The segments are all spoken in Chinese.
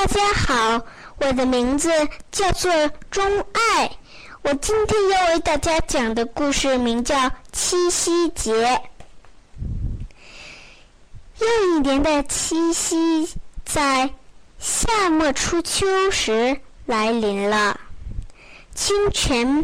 大家好，我的名字叫做钟爱。我今天要为大家讲的故事名叫《七夕节》。又一年的七夕在夏末初秋时来临了。清晨，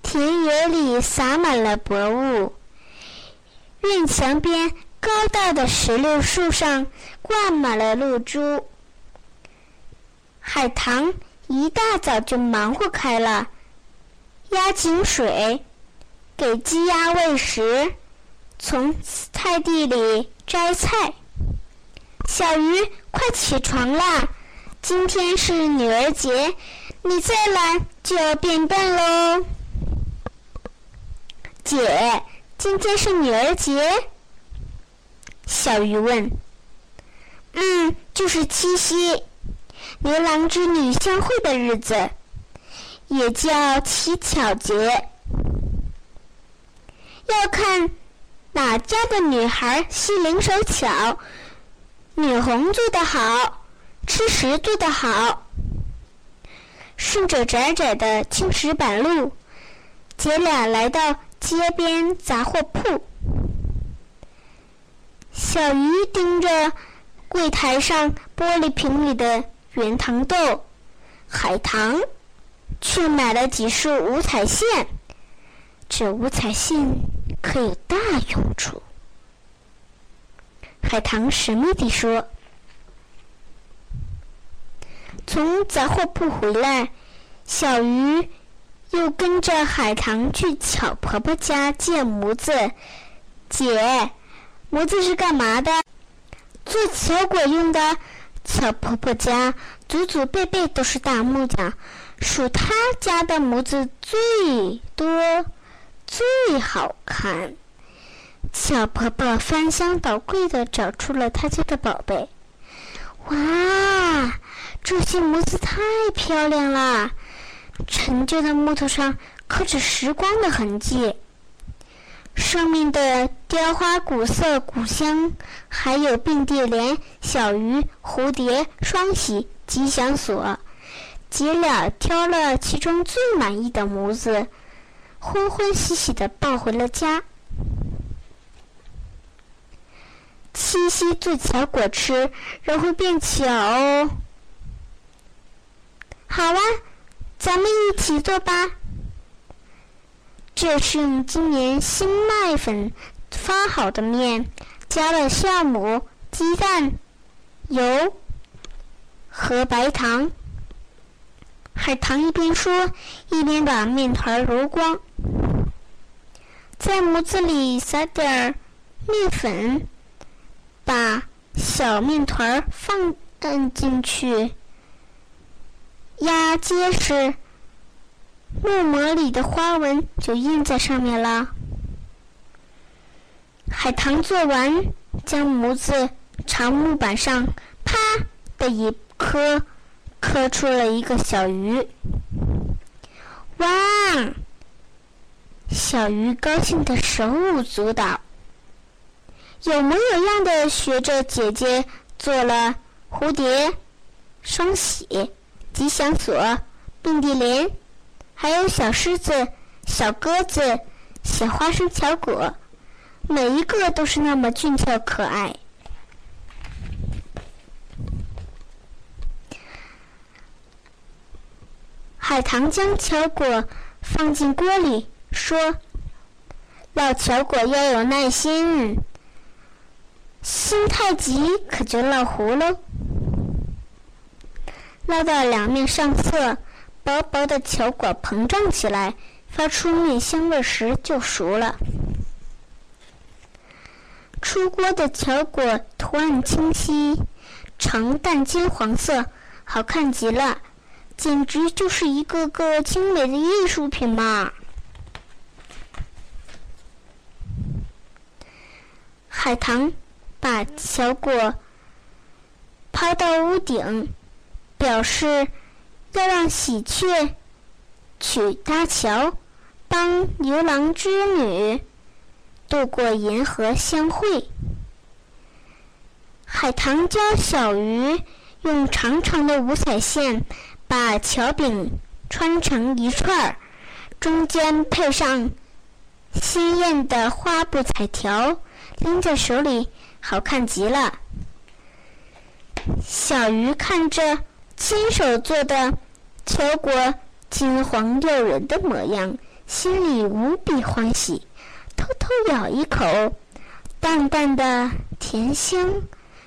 田野里洒满了薄雾，院墙边高大的石榴树上挂满了露珠。海棠一大早就忙活开了，压井水，给鸡鸭喂食，从菜地里摘菜。小鱼，快起床啦！今天是女儿节，你再懒就要变笨喽。姐，今天是女儿节？小鱼问。嗯，就是七夕。牛郎织女相会的日子，也叫乞巧节。要看哪家的女孩心灵手巧，女红做得好，吃食做得好。顺着窄窄的青石板路，姐俩来到街边杂货铺。小鱼盯着柜台上玻璃瓶里的。圆糖豆、海棠，却买了几束五彩线。这五彩线可有大用处。海棠神秘地说：“从杂货铺回来，小鱼又跟着海棠去巧婆婆家借模子。姐，模子是干嘛的？做巧果用的。”巧婆婆家祖祖辈辈都是大木匠，数她家的模子最多、最好看。巧婆婆翻箱倒柜的找出了她家的宝贝。哇，这些模子太漂亮了！陈旧的木头上刻着时光的痕迹。上面的雕花、古色、古香，还有并蒂莲、小鱼、蝴蝶、双喜、吉祥锁，姐俩挑了其中最满意的模子，欢欢喜喜的抱回了家。七夕做巧果吃，人会变巧哦。好啊，咱们一起做吧。这是用今年新麦粉发好的面，加了酵母、鸡蛋、油和白糖。海棠一边说，一边把面团揉光，在模子里撒点面粉，把小面团放进去，压结实。木模里的花纹就印在上面了。海棠做完，将模子朝木板上啪的一磕，磕出了一个小鱼。哇！小鱼高兴的手舞足蹈，有模有样的学着姐姐做了蝴蝶、双喜、吉祥锁、并蒂莲。还有小狮子、小鸽子、小花生巧果，每一个都是那么俊俏可爱。海棠将巧果放进锅里，说：“烙巧果要有耐心，心太急可就烙糊喽。烙到两面上色。”薄薄的巧果膨胀起来，发出面香味时就熟了。出锅的巧果图案清晰，呈淡金黄色，好看极了，简直就是一个个精美的艺术品嘛！海棠把巧果抛到屋顶，表示。要让喜鹊去搭桥，帮牛郎织女渡过银河相会。海棠教小鱼用长长的五彩线把桥柄穿成一串儿，中间配上鲜艳的花布彩条，拎在手里好看极了。小鱼看着亲手做的桥果金黄诱人的模样，心里无比欢喜，偷偷咬一口，淡淡的甜香。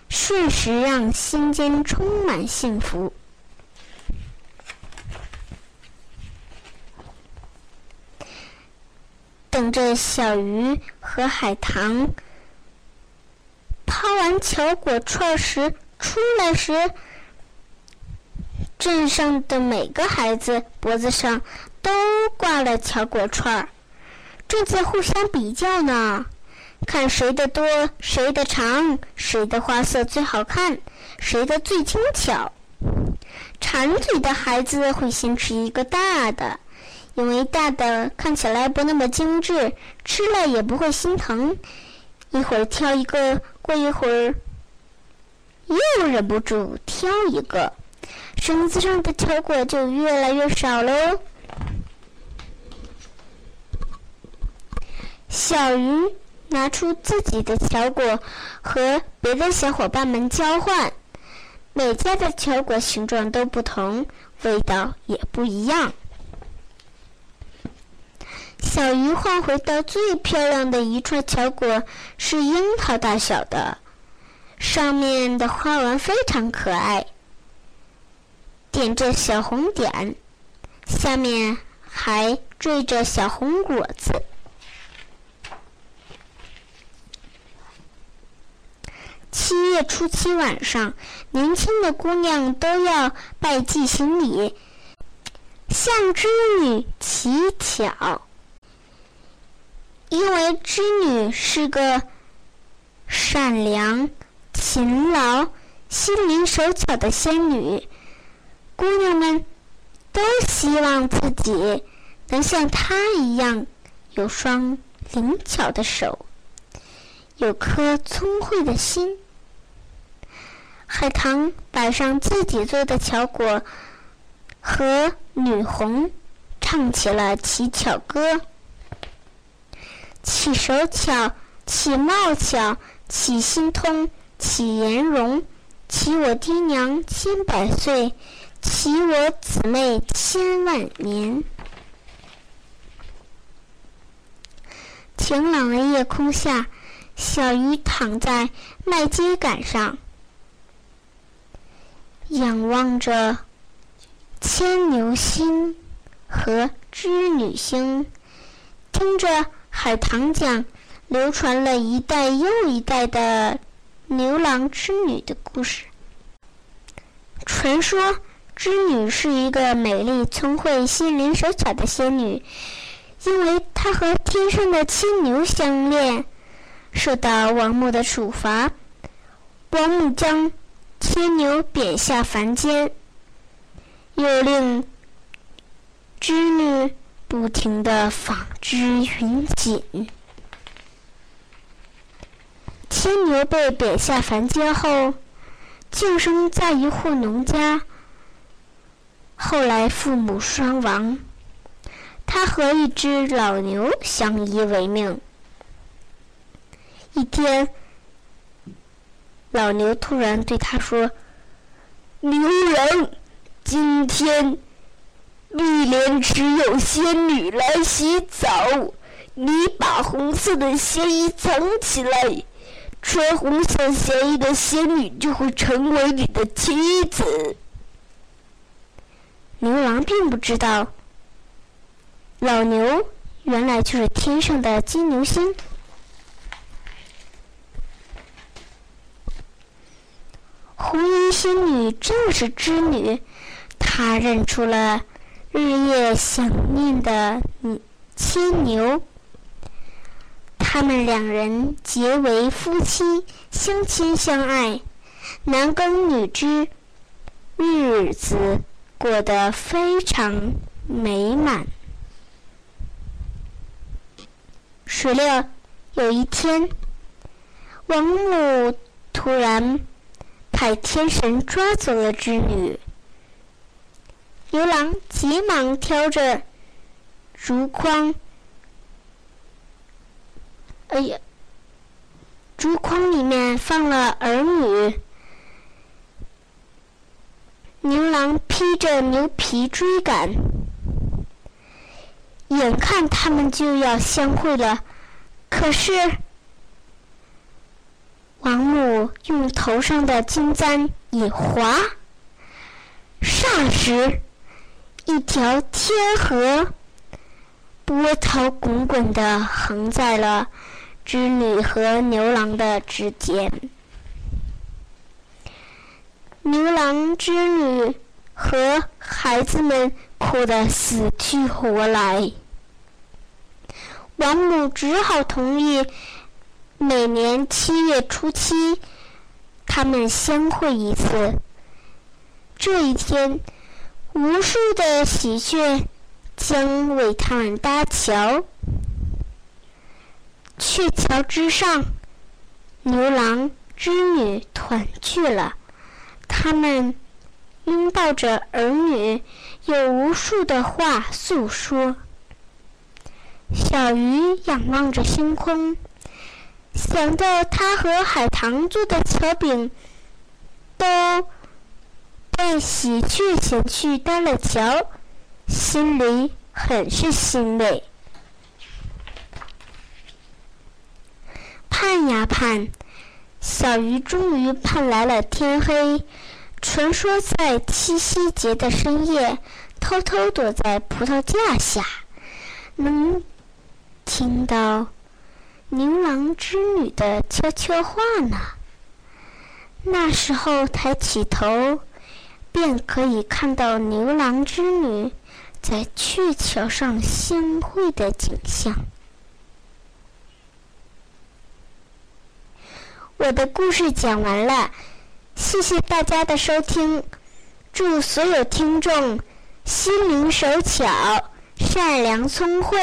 瞬时让心间充满幸福。等着小鱼和海棠抛完巧果串时出来时，镇上的每个孩子脖子上都挂了巧果串儿，正在互相比较呢。看谁的多，谁的长，谁的花色最好看，谁的最轻巧。馋嘴的孩子会先吃一个大的，因为大的看起来不那么精致，吃了也不会心疼。一会儿挑一个，过一会儿又忍不住挑一个，绳子上的巧果就越来越少喽。小鱼。拿出自己的巧果和别的小伙伴们交换，每家的巧果形状都不同，味道也不一样。小鱼换回到最漂亮的一串巧果，是樱桃大小的，上面的花纹非常可爱，点着小红点，下面还缀着小红果子。七月初七晚上，年轻的姑娘都要拜祭行礼，向织女乞巧。因为织女是个善良、勤劳、心灵手巧的仙女，姑娘们都希望自己能像她一样，有双灵巧的手，有颗聪慧的心。海棠摆上自己做的巧果，和女红唱起了乞巧歌：乞手巧，乞貌巧，乞心通，乞颜容，乞我爹娘千百岁，乞我姊妹千万年。晴朗的夜空下，小鱼躺在麦秸秆上。仰望着牵牛星和织女星，听着海棠讲流传了一代又一代的牛郎织女的故事。传说织女是一个美丽、聪慧、心灵手巧的仙女，因为她和天上的牵牛相恋，受到王母的处罚。王母将牵牛贬下凡间，又令织女不停的纺织云锦。牵牛被贬下凡间后，竟生在一户农家。后来父母双亡，他和一只老牛相依为命。一天。老牛突然对他说：“牛人，今天碧莲池有仙女来洗澡，你把红色的仙衣藏起来，穿红色仙衣的仙女就会成为你的妻子。”并不知道，老牛原来就是天上的金牛星。红衣仙女正是织女，她认出了日夜想念的牵牛。他们两人结为夫妻，相亲相爱，男耕女织，日子过得非常美满。十六有一天，王母突然。派天神抓走了织女。牛郎急忙挑着竹筐，哎呀，竹筐里面放了儿女。牛郎披着牛皮追赶，眼看他们就要相会了，可是王母用头上的金簪一划，霎时一条天河波涛滚滚的横在了织女和牛郎的之间。牛郎织女和孩子们哭得死去活来，王母只好同意每年七月初七他们相会一次。这一天，无数的喜鹊将为他们搭桥，鹊桥之上，牛郎织女团聚了。他们拥抱着儿女，有无数的话诉说。小鱼仰望着星空，想到他和海棠做的桥饼都被喜鹊衔去搭了桥，心里很是欣慰。盼呀盼。小鱼终于盼来了天黑。传说在七夕节的深夜，偷偷躲在葡萄架下，能听到牛郎织女的悄悄话呢。那时候抬起头，便可以看到牛郎织女在鹊桥上相会的景象。我的故事讲完了，谢谢大家的收听，祝所有听众心灵手巧、善良聪慧。